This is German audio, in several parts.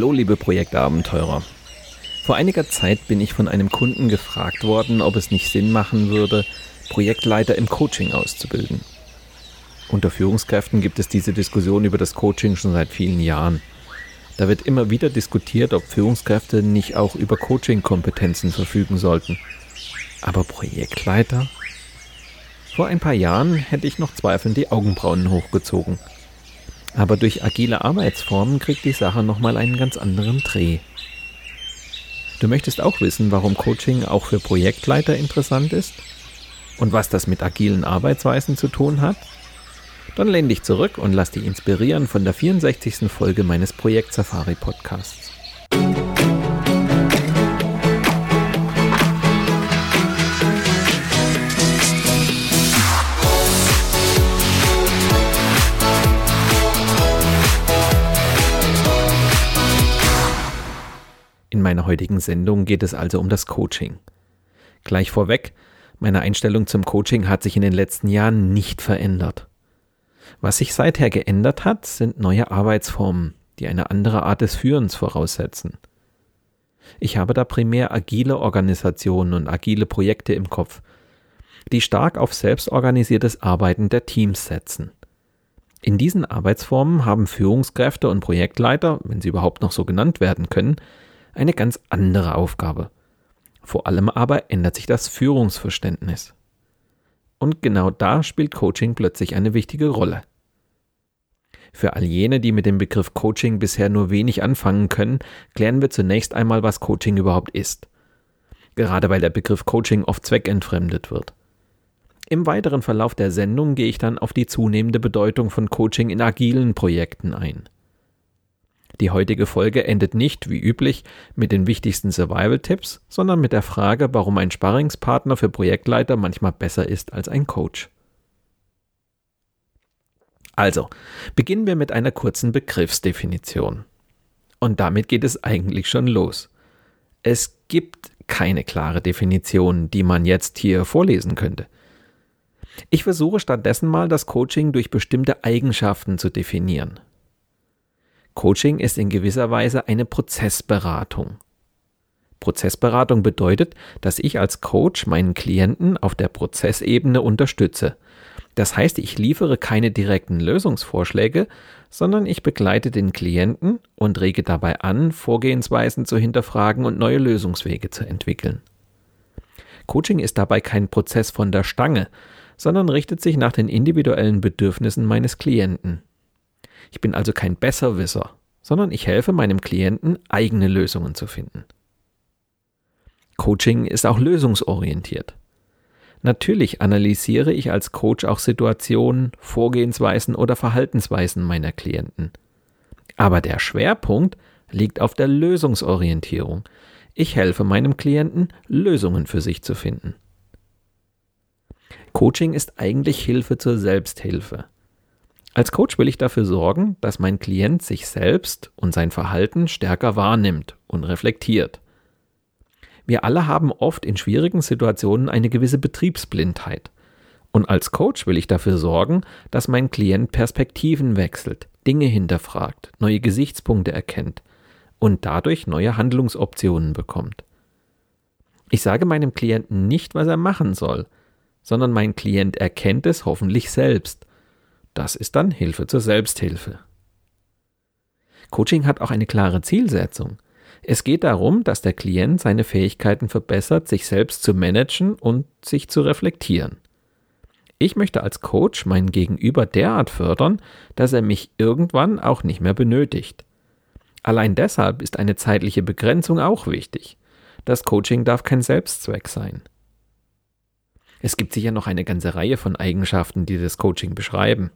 Hallo liebe Projektabenteurer. Vor einiger Zeit bin ich von einem Kunden gefragt worden, ob es nicht Sinn machen würde, Projektleiter im Coaching auszubilden. Unter Führungskräften gibt es diese Diskussion über das Coaching schon seit vielen Jahren. Da wird immer wieder diskutiert, ob Führungskräfte nicht auch über Coaching-Kompetenzen verfügen sollten. Aber Projektleiter? Vor ein paar Jahren hätte ich noch zweifelnd die Augenbrauen hochgezogen. Aber durch agile Arbeitsformen kriegt die Sache nochmal einen ganz anderen Dreh. Du möchtest auch wissen, warum Coaching auch für Projektleiter interessant ist? Und was das mit agilen Arbeitsweisen zu tun hat? Dann lehn dich zurück und lass dich inspirieren von der 64. Folge meines Projekt Safari Podcasts. In meiner heutigen Sendung geht es also um das Coaching. Gleich vorweg, meine Einstellung zum Coaching hat sich in den letzten Jahren nicht verändert. Was sich seither geändert hat, sind neue Arbeitsformen, die eine andere Art des Führens voraussetzen. Ich habe da primär agile Organisationen und agile Projekte im Kopf, die stark auf selbstorganisiertes Arbeiten der Teams setzen. In diesen Arbeitsformen haben Führungskräfte und Projektleiter, wenn sie überhaupt noch so genannt werden können, eine ganz andere Aufgabe. Vor allem aber ändert sich das Führungsverständnis. Und genau da spielt Coaching plötzlich eine wichtige Rolle. Für all jene, die mit dem Begriff Coaching bisher nur wenig anfangen können, klären wir zunächst einmal, was Coaching überhaupt ist. Gerade weil der Begriff Coaching oft zweckentfremdet wird. Im weiteren Verlauf der Sendung gehe ich dann auf die zunehmende Bedeutung von Coaching in agilen Projekten ein. Die heutige Folge endet nicht, wie üblich, mit den wichtigsten Survival-Tipps, sondern mit der Frage, warum ein Sparringspartner für Projektleiter manchmal besser ist als ein Coach. Also, beginnen wir mit einer kurzen Begriffsdefinition. Und damit geht es eigentlich schon los. Es gibt keine klare Definition, die man jetzt hier vorlesen könnte. Ich versuche stattdessen mal das Coaching durch bestimmte Eigenschaften zu definieren. Coaching ist in gewisser Weise eine Prozessberatung. Prozessberatung bedeutet, dass ich als Coach meinen Klienten auf der Prozessebene unterstütze. Das heißt, ich liefere keine direkten Lösungsvorschläge, sondern ich begleite den Klienten und rege dabei an, Vorgehensweisen zu hinterfragen und neue Lösungswege zu entwickeln. Coaching ist dabei kein Prozess von der Stange, sondern richtet sich nach den individuellen Bedürfnissen meines Klienten. Ich bin also kein Besserwisser, sondern ich helfe meinem Klienten, eigene Lösungen zu finden. Coaching ist auch lösungsorientiert. Natürlich analysiere ich als Coach auch Situationen, Vorgehensweisen oder Verhaltensweisen meiner Klienten. Aber der Schwerpunkt liegt auf der Lösungsorientierung. Ich helfe meinem Klienten, Lösungen für sich zu finden. Coaching ist eigentlich Hilfe zur Selbsthilfe. Als Coach will ich dafür sorgen, dass mein Klient sich selbst und sein Verhalten stärker wahrnimmt und reflektiert. Wir alle haben oft in schwierigen Situationen eine gewisse Betriebsblindheit. Und als Coach will ich dafür sorgen, dass mein Klient Perspektiven wechselt, Dinge hinterfragt, neue Gesichtspunkte erkennt und dadurch neue Handlungsoptionen bekommt. Ich sage meinem Klienten nicht, was er machen soll, sondern mein Klient erkennt es hoffentlich selbst. Das ist dann Hilfe zur Selbsthilfe. Coaching hat auch eine klare Zielsetzung. Es geht darum, dass der Klient seine Fähigkeiten verbessert, sich selbst zu managen und sich zu reflektieren. Ich möchte als Coach meinen Gegenüber derart fördern, dass er mich irgendwann auch nicht mehr benötigt. Allein deshalb ist eine zeitliche Begrenzung auch wichtig. Das Coaching darf kein Selbstzweck sein. Es gibt sicher noch eine ganze Reihe von Eigenschaften, die das Coaching beschreiben.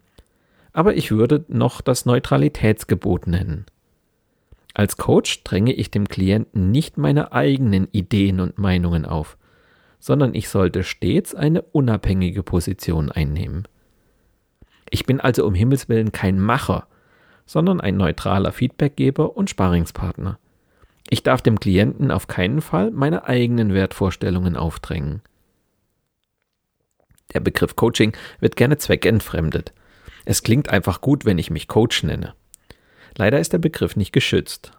Aber ich würde noch das Neutralitätsgebot nennen. Als Coach dränge ich dem Klienten nicht meine eigenen Ideen und Meinungen auf, sondern ich sollte stets eine unabhängige Position einnehmen. Ich bin also um Himmels willen kein Macher, sondern ein neutraler Feedbackgeber und Sparingspartner. Ich darf dem Klienten auf keinen Fall meine eigenen Wertvorstellungen aufdrängen. Der Begriff Coaching wird gerne zweckentfremdet. Es klingt einfach gut, wenn ich mich Coach nenne. Leider ist der Begriff nicht geschützt.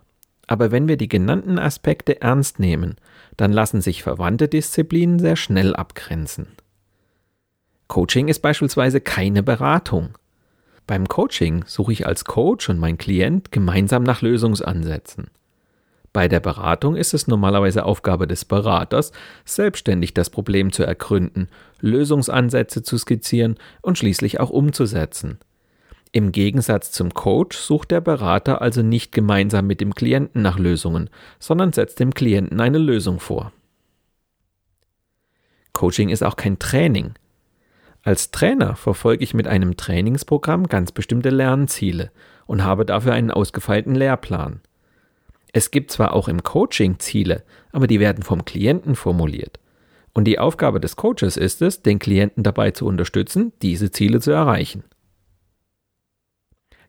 Aber wenn wir die genannten Aspekte ernst nehmen, dann lassen sich verwandte Disziplinen sehr schnell abgrenzen. Coaching ist beispielsweise keine Beratung. Beim Coaching suche ich als Coach und mein Klient gemeinsam nach Lösungsansätzen. Bei der Beratung ist es normalerweise Aufgabe des Beraters, selbstständig das Problem zu ergründen, Lösungsansätze zu skizzieren und schließlich auch umzusetzen. Im Gegensatz zum Coach sucht der Berater also nicht gemeinsam mit dem Klienten nach Lösungen, sondern setzt dem Klienten eine Lösung vor. Coaching ist auch kein Training. Als Trainer verfolge ich mit einem Trainingsprogramm ganz bestimmte Lernziele und habe dafür einen ausgefeilten Lehrplan. Es gibt zwar auch im Coaching Ziele, aber die werden vom Klienten formuliert. Und die Aufgabe des Coaches ist es, den Klienten dabei zu unterstützen, diese Ziele zu erreichen.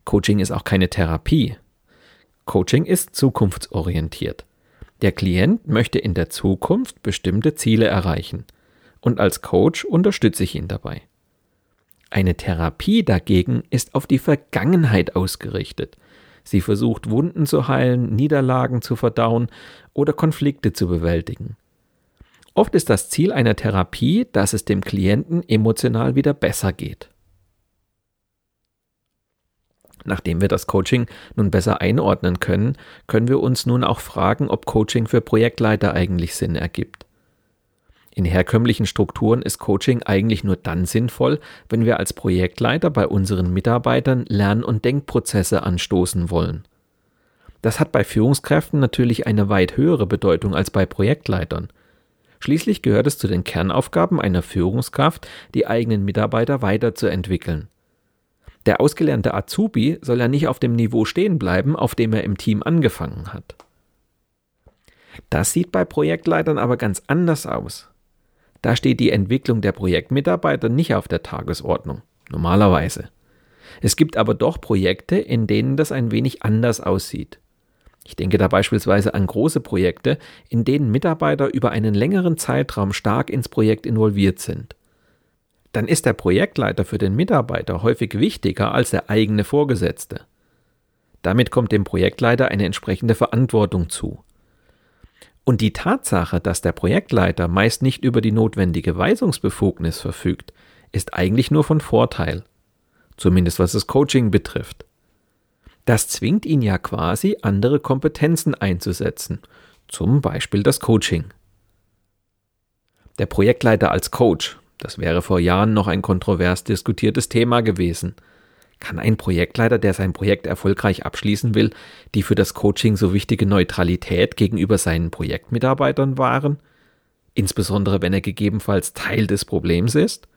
Coaching ist auch keine Therapie. Coaching ist zukunftsorientiert. Der Klient möchte in der Zukunft bestimmte Ziele erreichen und als Coach unterstütze ich ihn dabei. Eine Therapie dagegen ist auf die Vergangenheit ausgerichtet. Sie versucht Wunden zu heilen, Niederlagen zu verdauen oder Konflikte zu bewältigen. Oft ist das Ziel einer Therapie, dass es dem Klienten emotional wieder besser geht. Nachdem wir das Coaching nun besser einordnen können, können wir uns nun auch fragen, ob Coaching für Projektleiter eigentlich Sinn ergibt. In herkömmlichen Strukturen ist Coaching eigentlich nur dann sinnvoll, wenn wir als Projektleiter bei unseren Mitarbeitern Lern- und Denkprozesse anstoßen wollen. Das hat bei Führungskräften natürlich eine weit höhere Bedeutung als bei Projektleitern. Schließlich gehört es zu den Kernaufgaben einer Führungskraft, die eigenen Mitarbeiter weiterzuentwickeln. Der ausgelernte Azubi soll ja nicht auf dem Niveau stehen bleiben, auf dem er im Team angefangen hat. Das sieht bei Projektleitern aber ganz anders aus. Da steht die Entwicklung der Projektmitarbeiter nicht auf der Tagesordnung, normalerweise. Es gibt aber doch Projekte, in denen das ein wenig anders aussieht. Ich denke da beispielsweise an große Projekte, in denen Mitarbeiter über einen längeren Zeitraum stark ins Projekt involviert sind dann ist der Projektleiter für den Mitarbeiter häufig wichtiger als der eigene Vorgesetzte. Damit kommt dem Projektleiter eine entsprechende Verantwortung zu. Und die Tatsache, dass der Projektleiter meist nicht über die notwendige Weisungsbefugnis verfügt, ist eigentlich nur von Vorteil. Zumindest was das Coaching betrifft. Das zwingt ihn ja quasi, andere Kompetenzen einzusetzen, zum Beispiel das Coaching. Der Projektleiter als Coach das wäre vor Jahren noch ein kontrovers diskutiertes Thema gewesen. Kann ein Projektleiter, der sein Projekt erfolgreich abschließen will, die für das Coaching so wichtige Neutralität gegenüber seinen Projektmitarbeitern wahren? Insbesondere wenn er gegebenenfalls Teil des Problems ist?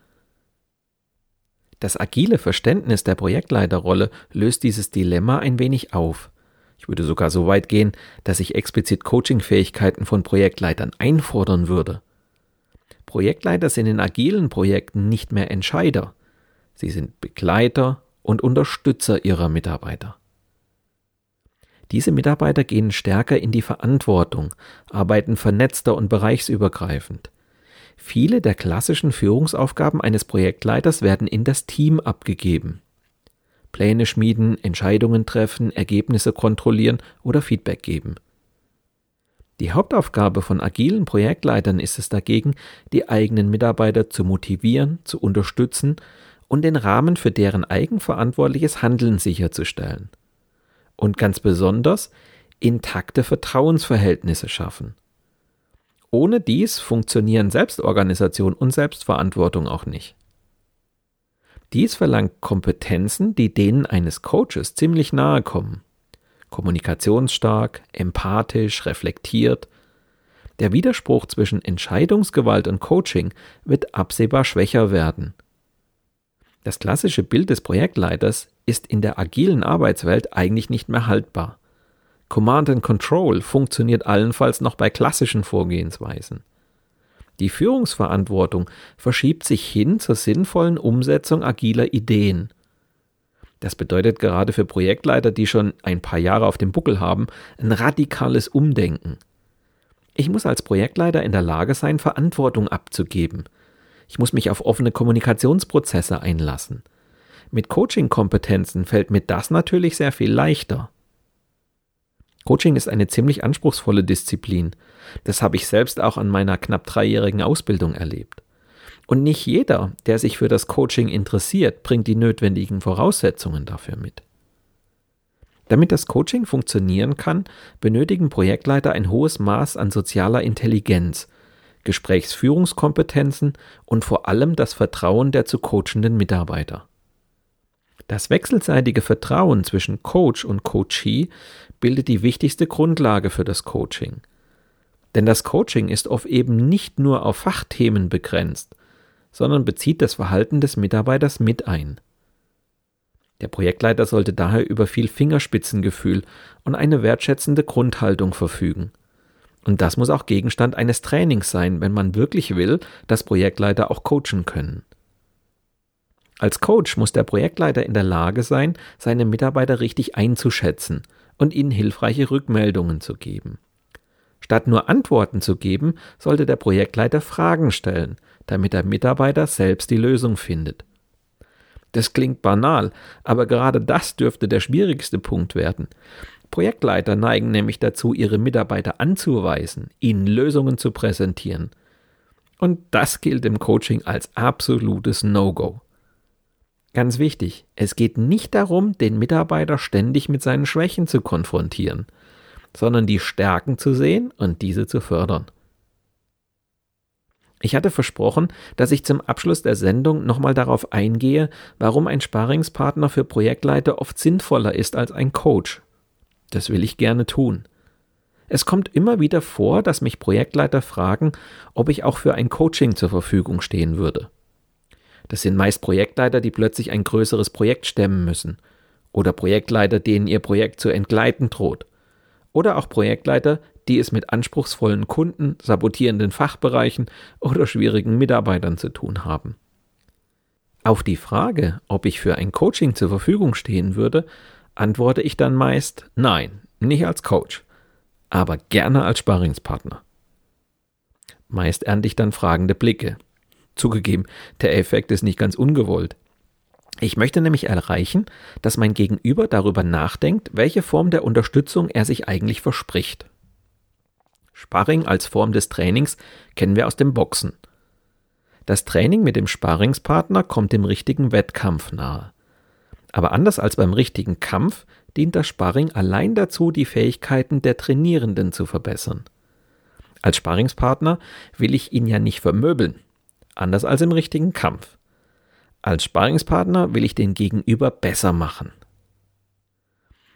Das agile Verständnis der Projektleiterrolle löst dieses Dilemma ein wenig auf. Ich würde sogar so weit gehen, dass ich explizit Coachingfähigkeiten von Projektleitern einfordern würde. Projektleiter sind in agilen Projekten nicht mehr Entscheider. Sie sind Begleiter und Unterstützer ihrer Mitarbeiter. Diese Mitarbeiter gehen stärker in die Verantwortung, arbeiten vernetzter und bereichsübergreifend. Viele der klassischen Führungsaufgaben eines Projektleiters werden in das Team abgegeben. Pläne schmieden, Entscheidungen treffen, Ergebnisse kontrollieren oder Feedback geben. Die Hauptaufgabe von agilen Projektleitern ist es dagegen, die eigenen Mitarbeiter zu motivieren, zu unterstützen und den Rahmen für deren eigenverantwortliches Handeln sicherzustellen. Und ganz besonders intakte Vertrauensverhältnisse schaffen. Ohne dies funktionieren Selbstorganisation und Selbstverantwortung auch nicht. Dies verlangt Kompetenzen, die denen eines Coaches ziemlich nahe kommen. Kommunikationsstark, empathisch, reflektiert. Der Widerspruch zwischen Entscheidungsgewalt und Coaching wird absehbar schwächer werden. Das klassische Bild des Projektleiters ist in der agilen Arbeitswelt eigentlich nicht mehr haltbar. Command and Control funktioniert allenfalls noch bei klassischen Vorgehensweisen. Die Führungsverantwortung verschiebt sich hin zur sinnvollen Umsetzung agiler Ideen. Das bedeutet gerade für Projektleiter, die schon ein paar Jahre auf dem Buckel haben, ein radikales Umdenken. Ich muss als Projektleiter in der Lage sein, Verantwortung abzugeben. Ich muss mich auf offene Kommunikationsprozesse einlassen. Mit Coaching-Kompetenzen fällt mir das natürlich sehr viel leichter. Coaching ist eine ziemlich anspruchsvolle Disziplin. Das habe ich selbst auch an meiner knapp dreijährigen Ausbildung erlebt. Und nicht jeder, der sich für das Coaching interessiert, bringt die notwendigen Voraussetzungen dafür mit. Damit das Coaching funktionieren kann, benötigen Projektleiter ein hohes Maß an sozialer Intelligenz, Gesprächsführungskompetenzen und vor allem das Vertrauen der zu coachenden Mitarbeiter. Das wechselseitige Vertrauen zwischen Coach und Coachee bildet die wichtigste Grundlage für das Coaching. Denn das Coaching ist oft eben nicht nur auf Fachthemen begrenzt, sondern bezieht das Verhalten des Mitarbeiters mit ein. Der Projektleiter sollte daher über viel Fingerspitzengefühl und eine wertschätzende Grundhaltung verfügen. Und das muss auch Gegenstand eines Trainings sein, wenn man wirklich will, dass Projektleiter auch coachen können. Als Coach muss der Projektleiter in der Lage sein, seine Mitarbeiter richtig einzuschätzen und ihnen hilfreiche Rückmeldungen zu geben. Statt nur Antworten zu geben, sollte der Projektleiter Fragen stellen, damit der Mitarbeiter selbst die Lösung findet. Das klingt banal, aber gerade das dürfte der schwierigste Punkt werden. Projektleiter neigen nämlich dazu, ihre Mitarbeiter anzuweisen, ihnen Lösungen zu präsentieren. Und das gilt im Coaching als absolutes No-Go. Ganz wichtig, es geht nicht darum, den Mitarbeiter ständig mit seinen Schwächen zu konfrontieren, sondern die Stärken zu sehen und diese zu fördern. Ich hatte versprochen, dass ich zum Abschluss der Sendung nochmal darauf eingehe, warum ein Sparingspartner für Projektleiter oft sinnvoller ist als ein Coach. Das will ich gerne tun. Es kommt immer wieder vor, dass mich Projektleiter fragen, ob ich auch für ein Coaching zur Verfügung stehen würde. Das sind meist Projektleiter, die plötzlich ein größeres Projekt stemmen müssen. Oder Projektleiter, denen ihr Projekt zu entgleiten droht. Oder auch Projektleiter, die es mit anspruchsvollen Kunden, sabotierenden Fachbereichen oder schwierigen Mitarbeitern zu tun haben. Auf die Frage, ob ich für ein Coaching zur Verfügung stehen würde, antworte ich dann meist Nein, nicht als Coach, aber gerne als Sparringspartner. Meist ernte ich dann fragende Blicke, Zugegeben, der Effekt ist nicht ganz ungewollt. Ich möchte nämlich erreichen, dass mein Gegenüber darüber nachdenkt, welche Form der Unterstützung er sich eigentlich verspricht. Sparring als Form des Trainings kennen wir aus dem Boxen. Das Training mit dem Sparringspartner kommt dem richtigen Wettkampf nahe. Aber anders als beim richtigen Kampf dient das Sparring allein dazu, die Fähigkeiten der Trainierenden zu verbessern. Als Sparringspartner will ich ihn ja nicht vermöbeln, anders als im richtigen Kampf. Als Sparingspartner will ich den Gegenüber besser machen.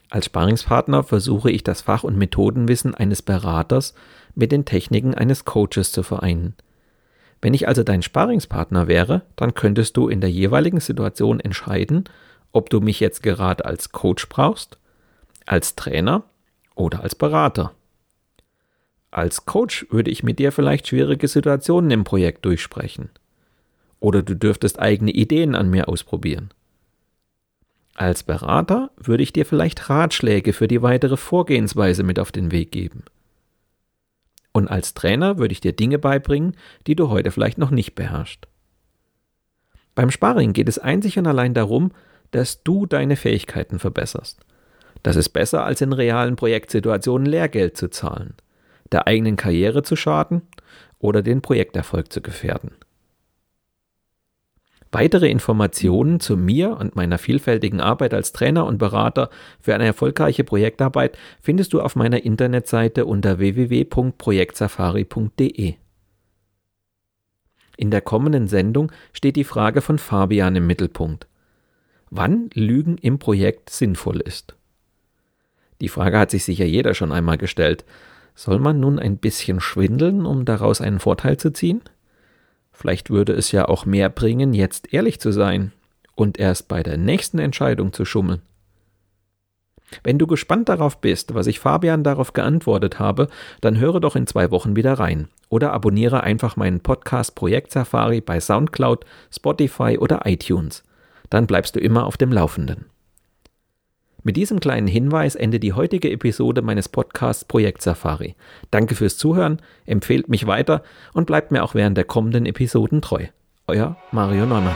Als Sparingspartner versuche ich das Fach- und Methodenwissen eines Beraters mit den Techniken eines Coaches zu vereinen. Wenn ich also dein Sparingspartner wäre, dann könntest du in der jeweiligen Situation entscheiden, ob du mich jetzt gerade als Coach brauchst, als Trainer oder als Berater. Als Coach würde ich mit dir vielleicht schwierige Situationen im Projekt durchsprechen. Oder du dürftest eigene Ideen an mir ausprobieren. Als Berater würde ich dir vielleicht Ratschläge für die weitere Vorgehensweise mit auf den Weg geben. Und als Trainer würde ich dir Dinge beibringen, die du heute vielleicht noch nicht beherrschst. Beim Sparring geht es einzig und allein darum, dass du deine Fähigkeiten verbesserst. Das ist besser, als in realen Projektsituationen Lehrgeld zu zahlen, der eigenen Karriere zu schaden oder den Projekterfolg zu gefährden. Weitere Informationen zu mir und meiner vielfältigen Arbeit als Trainer und Berater für eine erfolgreiche Projektarbeit findest du auf meiner Internetseite unter www.projektsafari.de. In der kommenden Sendung steht die Frage von Fabian im Mittelpunkt. Wann Lügen im Projekt sinnvoll ist. Die Frage hat sich sicher jeder schon einmal gestellt. Soll man nun ein bisschen schwindeln, um daraus einen Vorteil zu ziehen? Vielleicht würde es ja auch mehr bringen, jetzt ehrlich zu sein und erst bei der nächsten Entscheidung zu schummeln. Wenn du gespannt darauf bist, was ich Fabian darauf geantwortet habe, dann höre doch in zwei Wochen wieder rein oder abonniere einfach meinen Podcast Projekt Safari bei SoundCloud, Spotify oder iTunes. Dann bleibst du immer auf dem Laufenden. Mit diesem kleinen Hinweis endet die heutige Episode meines Podcasts Projekt Safari. Danke fürs Zuhören, empfehlt mich weiter und bleibt mir auch während der kommenden Episoden treu. Euer Mario Neumann.